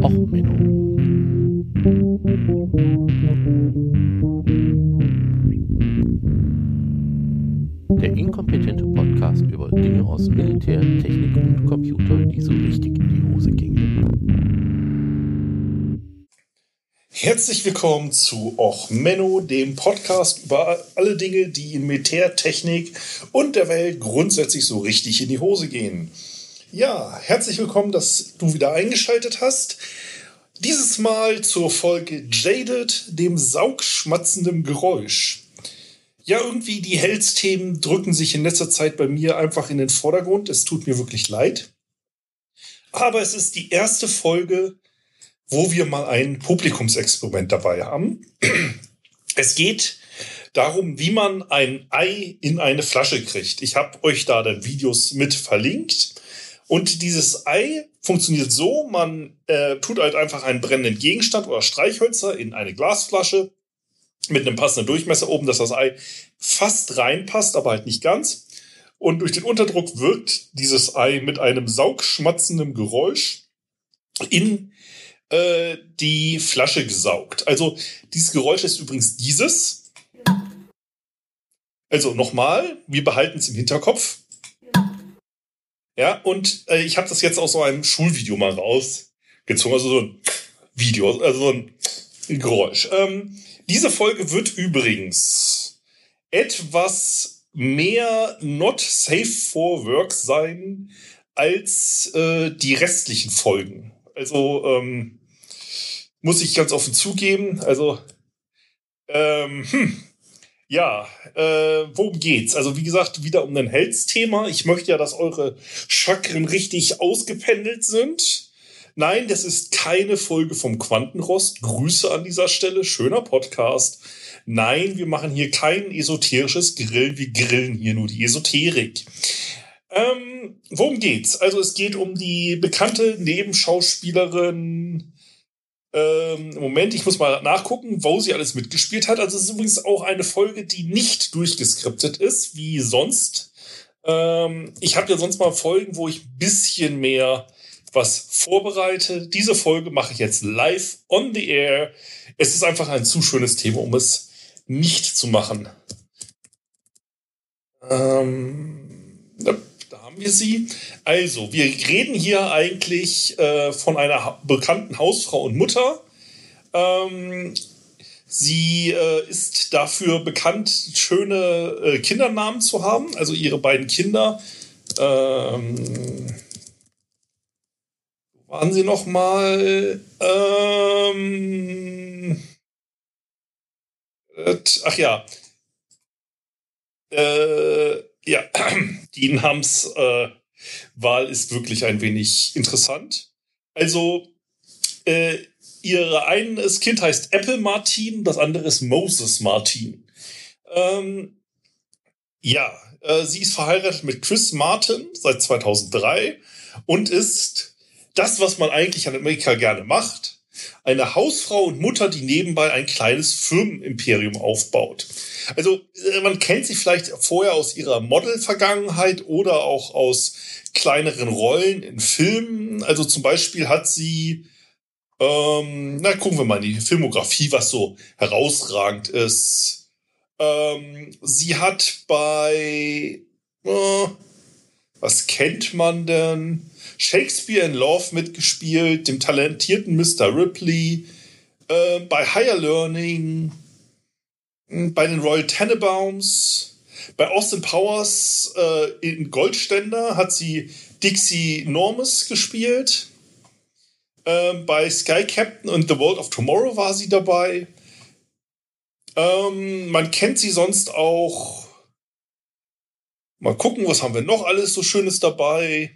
Och, Menno. Der inkompetente Podcast über Dinge aus Militär, Technik und Computer, die so richtig in die Hose gingen. Herzlich willkommen zu Och Menno, dem Podcast über alle Dinge, die in Militär, Technik und der Welt grundsätzlich so richtig in die Hose gehen. Ja, herzlich willkommen, dass du wieder eingeschaltet hast. Dieses Mal zur Folge Jaded, dem saugschmatzenden Geräusch. Ja, irgendwie die Health-Themen drücken sich in letzter Zeit bei mir einfach in den Vordergrund. Es tut mir wirklich leid. Aber es ist die erste Folge, wo wir mal ein Publikumsexperiment dabei haben. Es geht darum, wie man ein Ei in eine Flasche kriegt. Ich habe euch da dann Videos mit verlinkt. Und dieses Ei funktioniert so, man äh, tut halt einfach einen brennenden Gegenstand oder Streichhölzer in eine Glasflasche mit einem passenden Durchmesser oben, dass das Ei fast reinpasst, aber halt nicht ganz. Und durch den Unterdruck wirkt dieses Ei mit einem saugschmatzenden Geräusch in äh, die Flasche gesaugt. Also dieses Geräusch ist übrigens dieses. Also nochmal, wir behalten es im Hinterkopf. Ja, und äh, ich habe das jetzt aus so einem Schulvideo mal rausgezogen, also so ein Video, also so ein Geräusch. Ähm, diese Folge wird übrigens etwas mehr not safe for work sein als äh, die restlichen Folgen. Also ähm, muss ich ganz offen zugeben. Also ähm, hm, ja, äh, worum geht's? Also wie gesagt, wieder um ein Health-Thema. Ich möchte ja, dass eure Chakren richtig ausgependelt sind. Nein, das ist keine Folge vom Quantenrost. Grüße an dieser Stelle. Schöner Podcast. Nein, wir machen hier kein esoterisches Grillen. Wir grillen hier nur die Esoterik. Ähm, worum geht's? Also es geht um die bekannte Nebenschauspielerin ähm, Moment, ich muss mal nachgucken, wo sie alles mitgespielt hat. Also es ist übrigens auch eine Folge, die nicht durchgeskriptet ist, wie sonst. Ähm, ich habe ja sonst mal Folgen, wo ich ein bisschen mehr was vorbereite. Diese Folge mache ich jetzt live on the air. Es ist einfach ein zu schönes Thema, um es nicht zu machen. Ähm, da haben wir sie. Also, wir reden hier eigentlich äh, von einer bekannten Hausfrau und Mutter. Ähm, sie äh, ist dafür bekannt, schöne äh, Kindernamen zu haben. Also ihre beiden Kinder. Ähm, waren sie noch mal? Ähm, ach ja. Äh, ja, die Namens äh, ist wirklich ein wenig interessant. Also, äh, ihre eines Kind heißt Apple Martin, das andere ist Moses Martin. Ähm, ja, äh, sie ist verheiratet mit Chris Martin seit 2003 und ist das, was man eigentlich an Amerika gerne macht. Eine Hausfrau und Mutter, die nebenbei ein kleines Firmenimperium aufbaut. Also äh, man kennt sie vielleicht vorher aus ihrer Model-Vergangenheit oder auch aus kleineren Rollen in Filmen. Also zum Beispiel hat sie, ähm, na gucken wir mal in die Filmografie, was so herausragend ist. Ähm, sie hat bei, äh, was kennt man denn? Shakespeare in Love mitgespielt, dem talentierten Mr. Ripley, äh, bei Higher Learning, bei den Royal Tenenbaums, bei Austin Powers äh, in Goldständer hat sie Dixie Normus gespielt. Ähm, bei Sky Captain und The World of Tomorrow war sie dabei. Ähm, man kennt sie sonst auch. Mal gucken, was haben wir noch alles so Schönes dabei.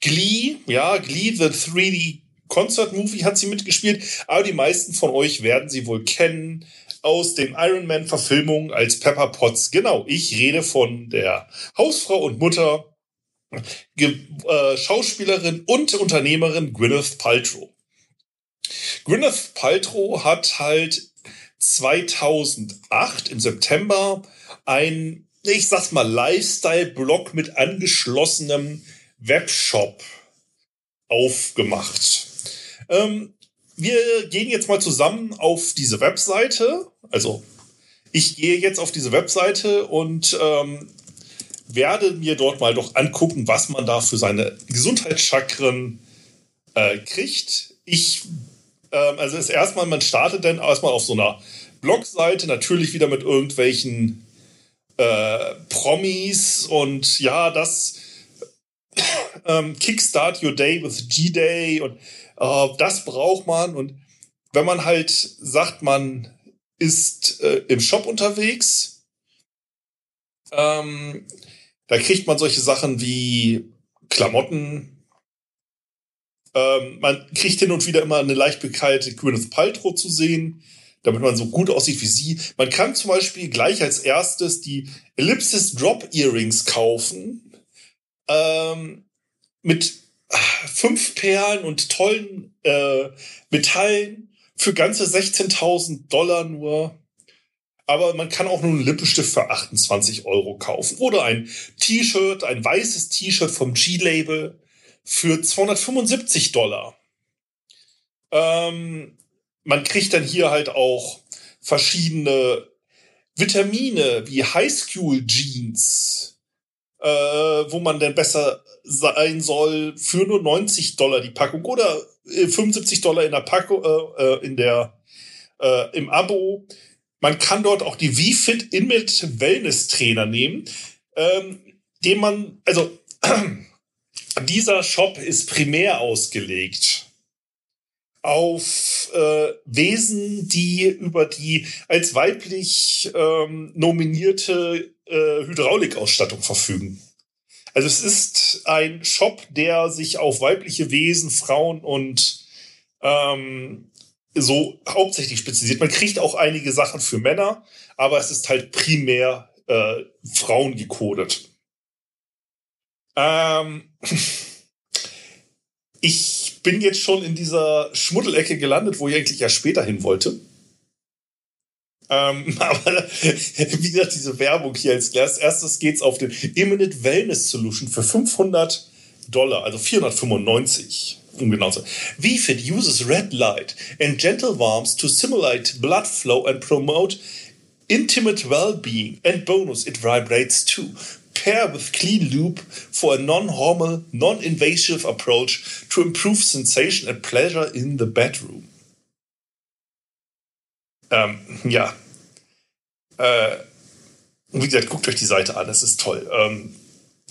Glee, ja, Glee, The 3D Concert Movie hat sie mitgespielt, aber die meisten von euch werden sie wohl kennen aus den Iron Man Verfilmungen als Pepper Potts. Genau, ich rede von der Hausfrau und Mutter, äh, Schauspielerin und Unternehmerin Gwyneth Paltrow. Gwyneth Paltrow hat halt 2008 im September ein, ich sag's mal, Lifestyle-Blog mit angeschlossenem Webshop aufgemacht. Ähm, wir gehen jetzt mal zusammen auf diese Webseite. Also ich gehe jetzt auf diese Webseite und ähm, werde mir dort mal doch angucken, was man da für seine Gesundheitschakren äh, kriegt. Ich, ähm, also ist erstmal, man startet dann erstmal auf so einer Blogseite, natürlich wieder mit irgendwelchen äh, Promis und ja, das ähm, Kickstart Your Day with G-Day und äh, das braucht man. Und wenn man halt sagt, man ist äh, im Shop unterwegs, ähm, da kriegt man solche Sachen wie Klamotten. Ähm, man kriegt hin und wieder immer eine leicht bekalte Gwyneth Paltrow zu sehen, damit man so gut aussieht wie sie. Man kann zum Beispiel gleich als erstes die Ellipsis Drop Earrings kaufen. Ähm, mit fünf Perlen und tollen äh, Metallen für ganze 16.000 Dollar nur. Aber man kann auch nur einen Lippenstift für 28 Euro kaufen. Oder ein T-Shirt, ein weißes T-Shirt vom G-Label für 275 Dollar. Ähm, man kriegt dann hier halt auch verschiedene Vitamine wie High School Jeans, äh, wo man denn besser sein soll für nur 90 Dollar die Packung oder 75 äh, Dollar in der Packung, äh, äh, in der, äh, im Abo. Man kann dort auch die VFit Inmit Wellness Trainer nehmen, ähm, den man, also dieser Shop ist primär ausgelegt auf äh, Wesen, die über die als weiblich ähm, nominierte äh, Hydraulikausstattung verfügen. Also es ist ein Shop, der sich auf weibliche Wesen, Frauen und ähm, so hauptsächlich spezialisiert. Man kriegt auch einige Sachen für Männer, aber es ist halt primär äh, Frauen gecodet. Ähm, ich bin jetzt schon in dieser Schmuddelecke gelandet, wo ich eigentlich ja später hin wollte. Ähm, aber wie gesagt, diese Werbung hier als erstes geht's auf den Imminent Wellness Solution für 500 Dollar, also 495 um genau zu VFit uses red light and gentle warmth to simulate blood flow and promote intimate well-being. And bonus, it vibrates too. Pair with clean loop for a non-hormonal, non-invasive approach to improve sensation and pleasure in the bedroom. Ähm, ja. Äh, wie gesagt, guckt euch die Seite an, das ist toll. Ähm,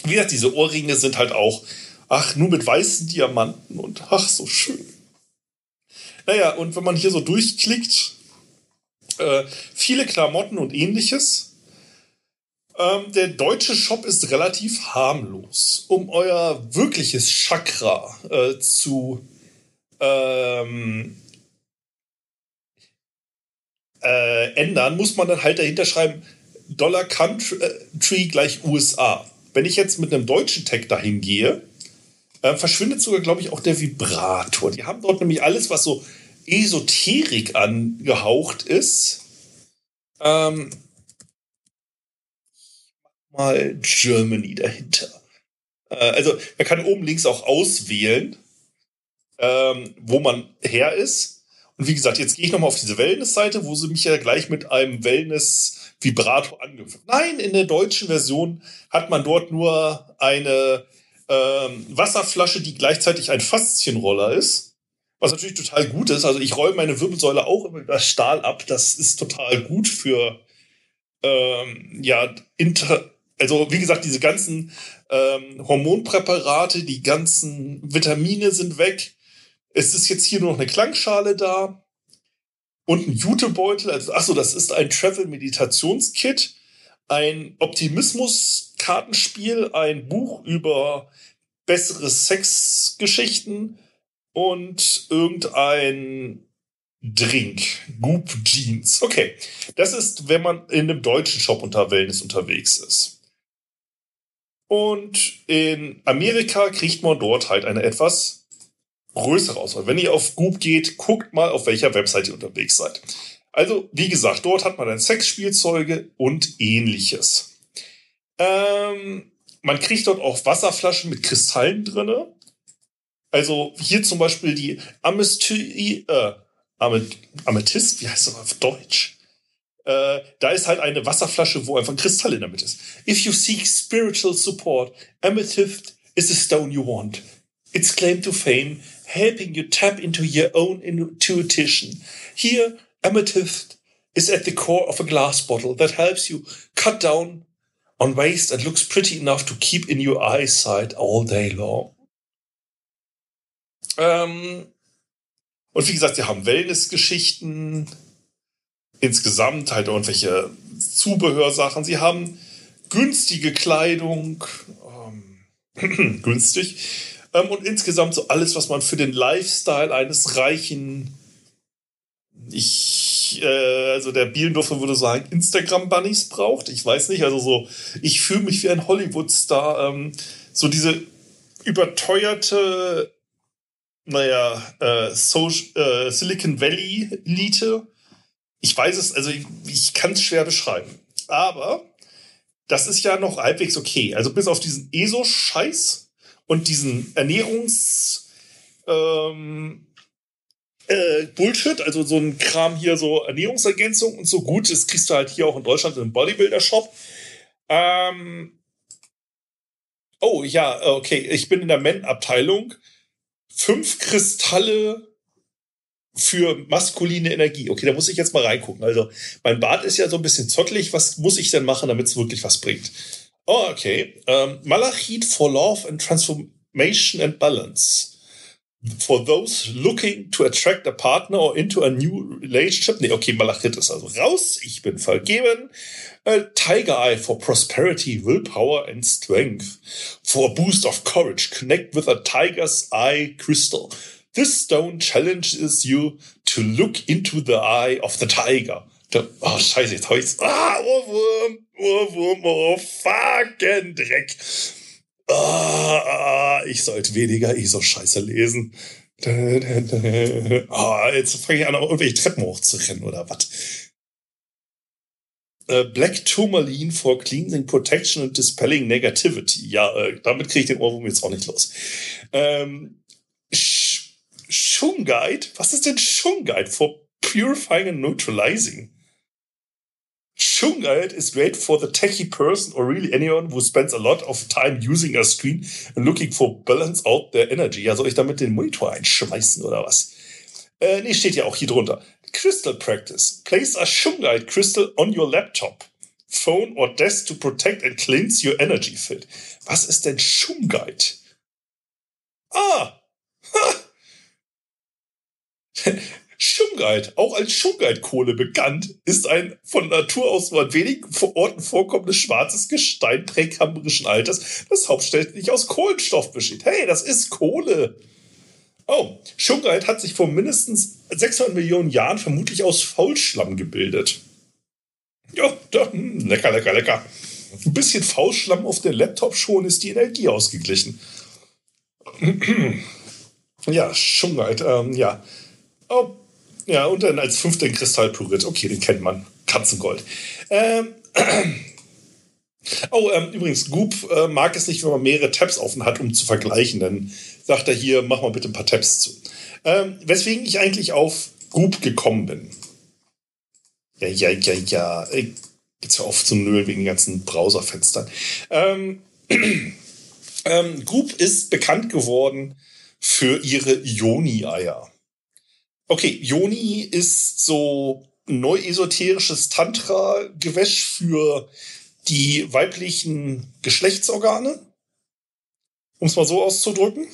wie gesagt, diese Ohrringe sind halt auch, ach, nur mit weißen Diamanten und ach, so schön. Naja, und wenn man hier so durchklickt, äh, viele Klamotten und ähnliches. Ähm, der deutsche Shop ist relativ harmlos. Um euer wirkliches Chakra äh, zu ähm, äh, ändern, muss man dann halt dahinter schreiben, Dollar Country gleich USA. Wenn ich jetzt mit einem deutschen Tag dahin gehe, äh, verschwindet sogar, glaube ich, auch der Vibrator. Die haben dort nämlich alles, was so Esoterik angehaucht ist. Ähm, mal Germany dahinter. Äh, also man kann oben links auch auswählen, ähm, wo man her ist. Und wie gesagt, jetzt gehe ich nochmal auf diese Wellness-Seite, wo sie mich ja gleich mit einem Wellness-Vibrator angefangen Nein, in der deutschen Version hat man dort nur eine ähm, Wasserflasche, die gleichzeitig ein Faszienroller ist. Was natürlich total gut ist. Also ich räume meine Wirbelsäule auch immer über Stahl ab. Das ist total gut für ähm, ja, inter also wie gesagt, diese ganzen ähm, Hormonpräparate, die ganzen Vitamine sind weg. Es ist jetzt hier nur noch eine Klangschale da und ein Jutebeutel. Also, achso, das ist ein Travel-Meditationskit, ein Optimismus-Kartenspiel, ein Buch über bessere Sexgeschichten und irgendein Drink. Goop Jeans. Okay. Das ist, wenn man in einem deutschen Shop unter Wellness unterwegs ist. Und in Amerika kriegt man dort halt eine etwas größere Auswahl. Wenn ihr auf Goop geht, guckt mal, auf welcher Website ihr unterwegs seid. Also, wie gesagt, dort hat man dann Sexspielzeuge und ähnliches. Ähm, man kriegt dort auch Wasserflaschen mit Kristallen drinne. Also hier zum Beispiel die Amesty, äh, Amethyst, wie heißt das auf Deutsch? Äh, da ist halt eine Wasserflasche, wo einfach ein Kristall in der Mitte ist. If you seek spiritual support, Amethyst is the stone you want. Its claim to fame, helping you tap into your own intuition. Here, Amethyst is at the core of a glass bottle that helps you cut down on waste and looks pretty enough to keep in your eyesight all day long. Ähm, und wie gesagt, sie haben Wellness-Geschichten, insgesamt halt irgendwelche Zubehörsachen. Sie haben günstige Kleidung, ähm, günstig. Ähm, und insgesamt so alles, was man für den Lifestyle eines reichen, ich, äh, also der Bielendorfer würde sagen, Instagram-Bunnies braucht. Ich weiß nicht, also so, ich fühle mich wie ein Hollywood-Star. Ähm, so diese überteuerte naja, äh, so, äh, Silicon Valley Elite. Ich weiß es, also ich, ich kann es schwer beschreiben. Aber das ist ja noch halbwegs okay. Also bis auf diesen ESO-Scheiß und diesen Ernährungs ähm, äh, Bullshit, also so ein Kram hier, so Ernährungsergänzung und so gut, das kriegst du halt hier auch in Deutschland im Bodybuilder-Shop. Ähm, oh ja, okay, ich bin in der Men-Abteilung fünf Kristalle für maskuline Energie. Okay, da muss ich jetzt mal reingucken. Also, mein Bart ist ja so ein bisschen zottelig. Was muss ich denn machen, damit es wirklich was bringt? Oh, okay. Um, Malachit for Love and Transformation and Balance. For those looking to attract a partner or into a new relationship. Nee, okay, Malachit ist also raus. Ich bin vergeben. Uh, Tiger Eye for prosperity, willpower and strength. For a boost of courage, connect with a tiger's eye crystal. This stone challenges you to look into the eye of the tiger. Oh, scheiße, jetzt hab ich's. Ah, Ohrwurm, Ohrwurm, oh, fucking Dreck. Ah, ich sollte weniger ESO-Scheiße lesen. Ah, jetzt fange ich an, irgendwelche Treppen hochzurennen oder was. Black Tourmaline for Cleansing Protection and Dispelling Negativity. Ja, äh, damit kriege ich den Ohrwurm jetzt auch nicht los. Ähm, Shungite? Was ist denn Shungite for Purifying and Neutralizing? Shungite is great for the techie person or really anyone who spends a lot of time using a screen and looking for balance out their energy. Ja, soll ich damit den Monitor einschmeißen oder was? Äh, nee, steht ja auch hier drunter. Crystal practice. Place a Shungite crystal on your laptop, phone or desk to protect and cleanse your energy field. Was ist denn Shungite? Ah! Ha! Schungeit, auch als Schungeit-Kohle bekannt, ist ein von Natur aus nur an wenigen Orten vorkommendes schwarzes Gestein präkambrischen Alters, das hauptsächlich aus Kohlenstoff besteht. Hey, das ist Kohle! Oh, Schungeit hat sich vor mindestens 600 Millionen Jahren vermutlich aus Faulschlamm gebildet. Ja, da, hm, lecker, lecker, lecker. Ein bisschen Faulschlamm auf den Laptop schon ist die Energie ausgeglichen. ja, Schungeit, ähm, ja. Oh, ja, und dann als fünften Kristallplurit. Okay, den kennt man. Katzengold. Ähm, oh, ähm, übrigens, Goop äh, mag es nicht, wenn man mehrere Tabs offen hat, um zu vergleichen. Dann sagt er hier, mach mal bitte ein paar Tabs zu. Ähm, weswegen ich eigentlich auf Goop gekommen bin. Ja, ja, ja, ja. Jetzt hör auf zu nölen wegen den ganzen Browserfenstern. Ähm, ähm, Goop ist bekannt geworden für ihre Ioni-Eier. Okay, Yoni ist so neu-esoterisches Tantra-Gewäsch für die weiblichen Geschlechtsorgane, um es mal so auszudrücken.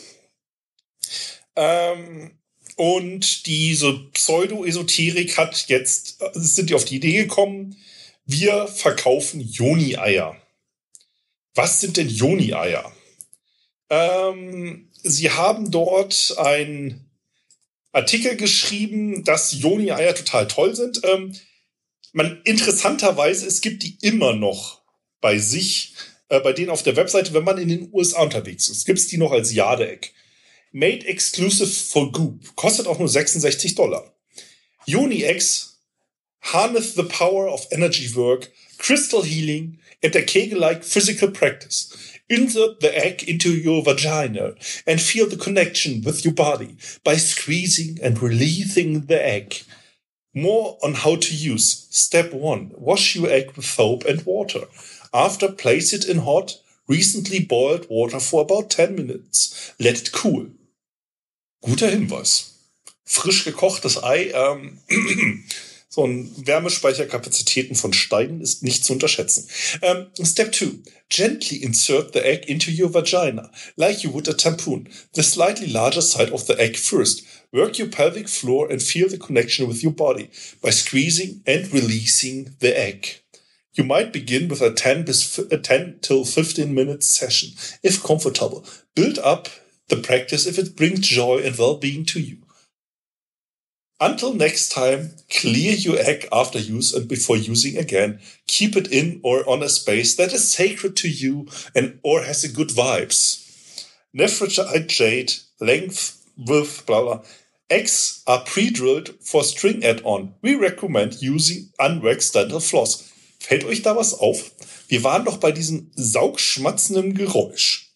Ähm, und diese Pseudo-Esoterik hat jetzt, sind die auf die Idee gekommen, wir verkaufen Joni-Eier. Was sind denn Joni-Eier? Ähm, sie haben dort ein Artikel geschrieben, dass Joni-Eier total toll sind. Ähm, man, interessanterweise, es gibt die immer noch bei sich, äh, bei denen auf der Webseite, wenn man in den USA unterwegs ist, gibt es die noch als Jadeck. Made exclusive for Goop. Kostet auch nur 66 Dollar. Joni-X harness the power of energy work, crystal healing and a Kegel-like physical practice. Insert the egg into your vagina and feel the connection with your body by squeezing and releasing the egg. More on how to use. Step 1. Wash your egg with soap and water. After, place it in hot, recently boiled water for about 10 minutes. Let it cool. Guter Hinweis. Frisch gekochtes Ei, ähm, so ein Wärmespeicherkapazitäten von Steinen ist nicht zu unterschätzen. Um, step 2. Gently insert the egg into your vagina, like you would a tampon. The slightly larger side of the egg first. Work your pelvic floor and feel the connection with your body by squeezing and releasing the egg. You might begin with a 10, a 10 till 15 minutes session, if comfortable. Build up the practice if it brings joy and well-being to you. Until next time, clear your egg after use and before using again. Keep it in or on a space that is sacred to you and or has a good vibes. Nephrite jade, length, width, blah blah. Eggs are pre-drilled for string add-on. We recommend using unwaxed dental floss. Fällt euch da was auf? Wir waren doch bei diesem saugschmatzenden Geräusch.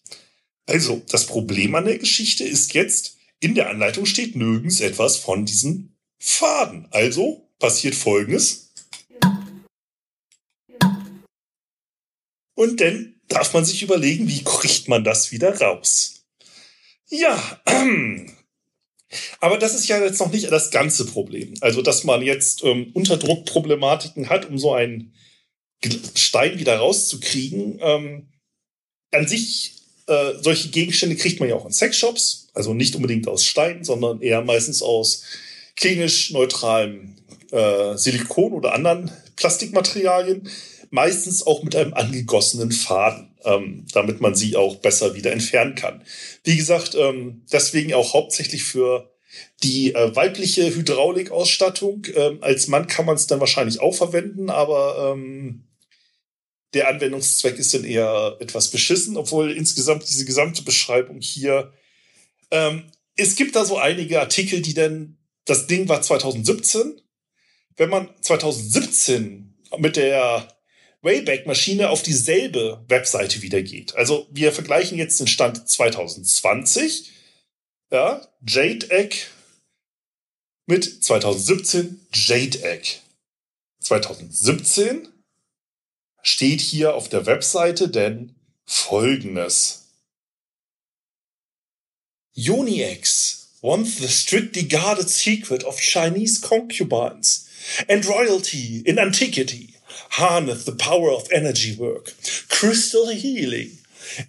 Also, das Problem an der Geschichte ist jetzt, in der Anleitung steht nirgends etwas von diesen Faden. Also passiert Folgendes. Und dann darf man sich überlegen, wie kriegt man das wieder raus. Ja, aber das ist ja jetzt noch nicht das ganze Problem. Also, dass man jetzt ähm, Unterdruckproblematiken hat, um so einen Stein wieder rauszukriegen. Ähm, an sich, äh, solche Gegenstände kriegt man ja auch in Sexshops. Also nicht unbedingt aus Stein, sondern eher meistens aus klinisch neutralem äh, Silikon oder anderen Plastikmaterialien. Meistens auch mit einem angegossenen Faden, ähm, damit man sie auch besser wieder entfernen kann. Wie gesagt, ähm, deswegen auch hauptsächlich für die äh, weibliche Hydraulikausstattung. Ähm, als Mann kann man es dann wahrscheinlich auch verwenden, aber ähm, der Anwendungszweck ist dann eher etwas beschissen, obwohl insgesamt diese gesamte Beschreibung hier, ähm, es gibt da so einige Artikel, die dann, das Ding war 2017. Wenn man 2017 mit der Wayback-Maschine auf dieselbe Webseite wieder geht, also wir vergleichen jetzt den Stand 2020, ja, Jade Egg mit 2017 Jade Egg. 2017 steht hier auf der Webseite denn folgendes. Uniex, once the strictly guarded secret of Chinese concubines and royalty in antiquity, harnessed the power of energy work, crystal healing,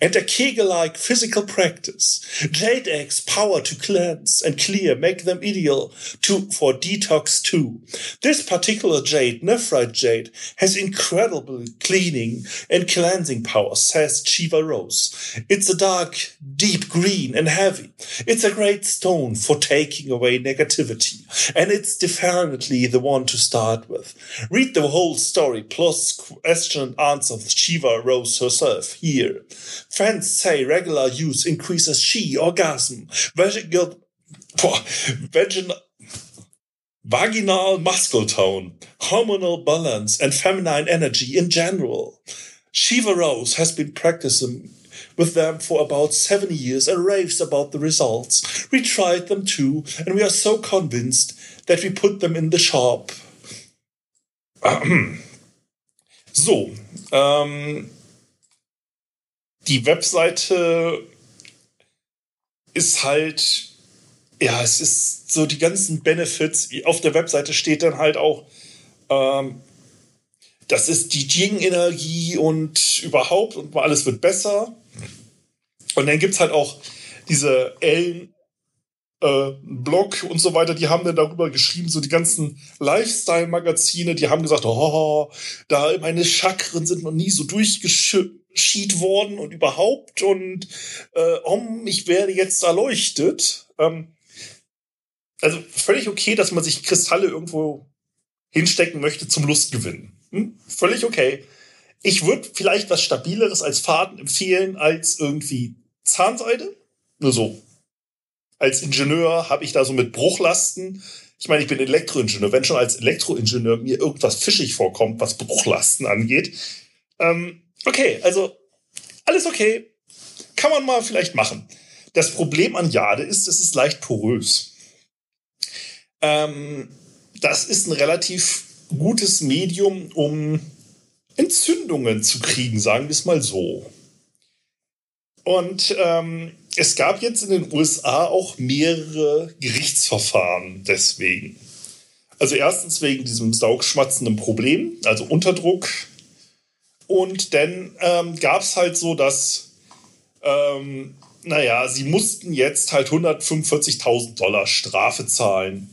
and a Kegel-like physical practice. Jade eggs power to cleanse and clear make them ideal to, for detox too. This particular jade, nephrite jade, has incredible cleaning and cleansing power, says Chiva Rose. It's a dark, deep green and heavy. It's a great stone for taking away negativity, and it's definitely the one to start with. Read the whole story plus question and answer of Shiva Rose herself here. Fans say regular use increases she orgasm, vaginal, vaginal, vaginal muscle tone, hormonal balance, and feminine energy in general. Shiva Rose has been practicing with them for about seven years and raves about the results. We tried them too, and we are so convinced that we put them in the shop. so, ähm, die Webseite ist halt, ja, es ist so die ganzen Benefits. Auf der Webseite steht dann halt auch, ähm, das ist die Jing-Energie und überhaupt und alles wird besser. Und dann gibt es halt auch diese Ellen äh, Blog und so weiter, die haben dann darüber geschrieben, so die ganzen Lifestyle-Magazine, die haben gesagt, oh, da meine Chakren sind noch nie so durchgeschied worden und überhaupt und äh, um, ich werde jetzt erleuchtet. Ähm, also völlig okay, dass man sich Kristalle irgendwo hinstecken möchte zum Lustgewinn. Hm? Völlig okay. Ich würde vielleicht was Stabileres als Faden empfehlen als irgendwie Zahnseide. Nur so als Ingenieur habe ich da so mit Bruchlasten. Ich meine, ich bin Elektroingenieur. Wenn schon als Elektroingenieur mir irgendwas fischig vorkommt, was Bruchlasten angeht. Ähm, okay, also alles okay. kann man mal vielleicht machen. Das Problem an Jade ist, es ist leicht porös. Ähm, das ist ein relativ gutes Medium, um Entzündungen zu kriegen, sagen wir es mal so. Und ähm, es gab jetzt in den USA auch mehrere Gerichtsverfahren deswegen. Also erstens wegen diesem saugschmatzenden Problem, also Unterdruck. Und dann ähm, gab es halt so, dass, ähm, naja, sie mussten jetzt halt 145.000 Dollar Strafe zahlen.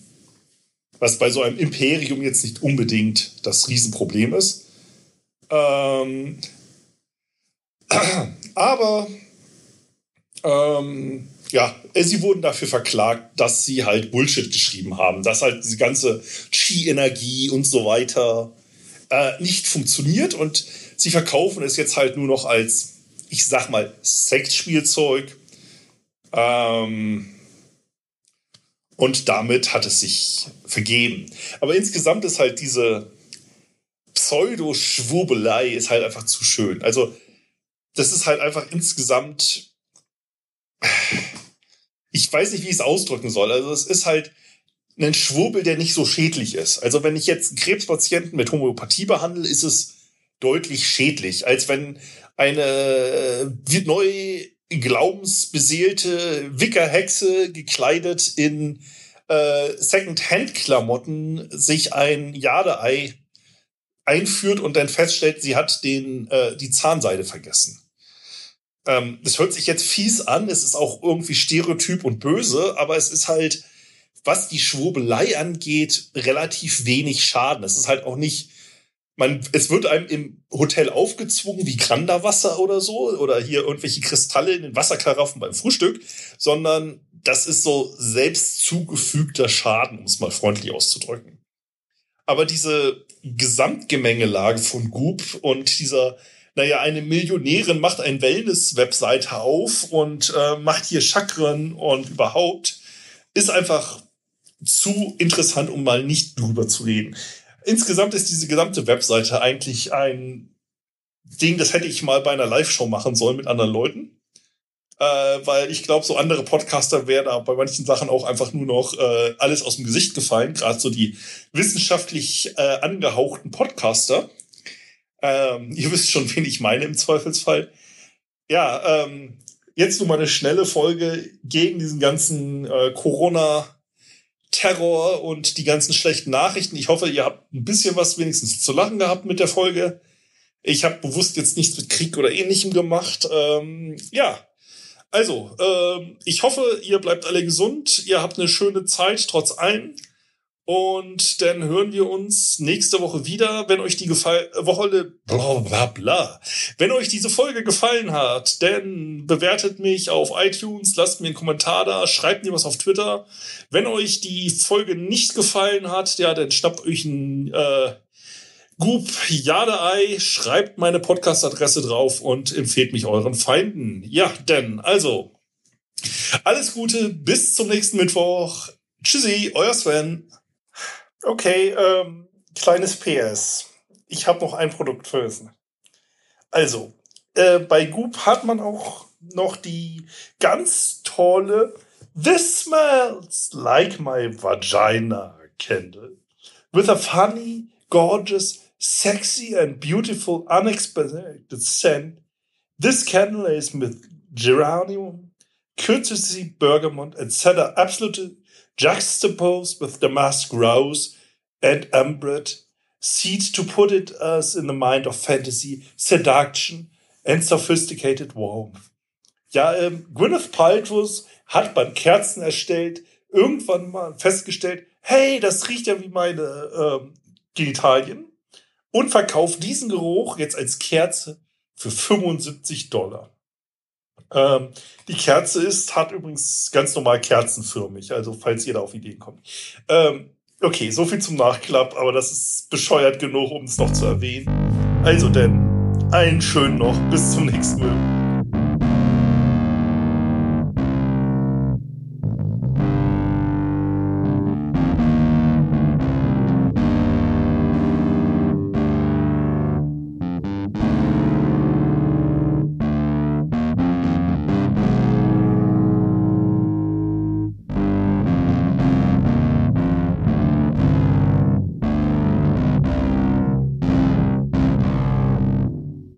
Was bei so einem Imperium jetzt nicht unbedingt das Riesenproblem ist. Ähm, aber ähm, ja, sie wurden dafür verklagt, dass sie halt Bullshit geschrieben haben, dass halt diese ganze Chi-Energie und so weiter äh, nicht funktioniert und sie verkaufen es jetzt halt nur noch als, ich sag mal, Sexspielzeug. Ähm, und damit hat es sich vergeben. Aber insgesamt ist halt diese Pseudo-Schwurbelei ist halt einfach zu schön. Also, das ist halt einfach insgesamt. Ich weiß nicht, wie ich es ausdrücken soll. Also, es ist halt ein Schwurbel, der nicht so schädlich ist. Also, wenn ich jetzt Krebspatienten mit Homöopathie behandle, ist es deutlich schädlich, als wenn eine äh, neu glaubensbeseelte Wickerhexe gekleidet in äh, Second-Hand-Klamotten sich ein Jadeei einführt und dann feststellt, sie hat den, äh, die Zahnseide vergessen. Ähm, das hört sich jetzt fies an, es ist auch irgendwie stereotyp und böse, aber es ist halt, was die Schwurbelei angeht, relativ wenig Schaden. Es ist halt auch nicht, man, es wird einem im Hotel aufgezwungen wie Granderwasser oder so oder hier irgendwelche Kristalle in den Wasserkaraffen beim Frühstück, sondern das ist so selbst zugefügter Schaden, um es mal freundlich auszudrücken. Aber diese Gesamtgemengelage von Goop und dieser, naja, eine Millionärin macht eine Wellness-Webseite auf und äh, macht hier Chakren und überhaupt, ist einfach zu interessant, um mal nicht drüber zu reden. Insgesamt ist diese gesamte Webseite eigentlich ein Ding, das hätte ich mal bei einer Live-Show machen sollen mit anderen Leuten äh, weil ich glaube, so andere Podcaster wären da bei manchen Sachen auch einfach nur noch äh, alles aus dem Gesicht gefallen, gerade so die wissenschaftlich äh, angehauchten Podcaster. Ähm, ihr wisst schon, wen ich meine im Zweifelsfall. Ja, ähm, jetzt nur mal eine schnelle Folge gegen diesen ganzen äh, Corona- Terror und die ganzen schlechten Nachrichten. Ich hoffe, ihr habt ein bisschen was wenigstens zu lachen gehabt mit der Folge. Ich habe bewusst jetzt nichts mit Krieg oder ähnlichem gemacht. Ähm, ja, also, äh, ich hoffe, ihr bleibt alle gesund, ihr habt eine schöne Zeit trotz allem. Und dann hören wir uns nächste Woche wieder, wenn euch die Gefall Woche bla bla bla. Wenn euch diese Folge gefallen hat, dann bewertet mich auf iTunes, lasst mir einen Kommentar da, schreibt mir was auf Twitter. Wenn euch die Folge nicht gefallen hat, ja, dann schnappt euch ein äh, Goop Jadei, schreibt meine Podcast-Adresse drauf und empfehlt mich euren Feinden. Ja, denn, also, alles Gute, bis zum nächsten Mittwoch. Tschüssi, euer Sven. Okay, ähm, kleines PS. Ich habe noch ein Produkt vergessen. Also, äh, bei Goop hat man auch noch die ganz tolle This smells like my vagina candle. With a funny, gorgeous sexy and beautiful, unexpected scent. This candle is with geranium, courtesy bergamot, etc. Absolutely juxtaposed with damask rose and ambret seed to put it us in the mind of fantasy, seduction and sophisticated warmth. Ja, ähm, Gwyneth Paltrow hat beim Kerzen erstellt irgendwann mal festgestellt, hey, das riecht ja wie meine ähm, Genitalien und verkauft diesen Geruch jetzt als Kerze für 75 Dollar. Ähm, die Kerze ist, hat übrigens ganz normal kerzenförmig, also falls ihr da auf Ideen kommt. Ähm, okay, so viel zum Nachklapp, aber das ist bescheuert genug, um es noch zu erwähnen. Also denn, einen schönen noch, bis zum nächsten Mal.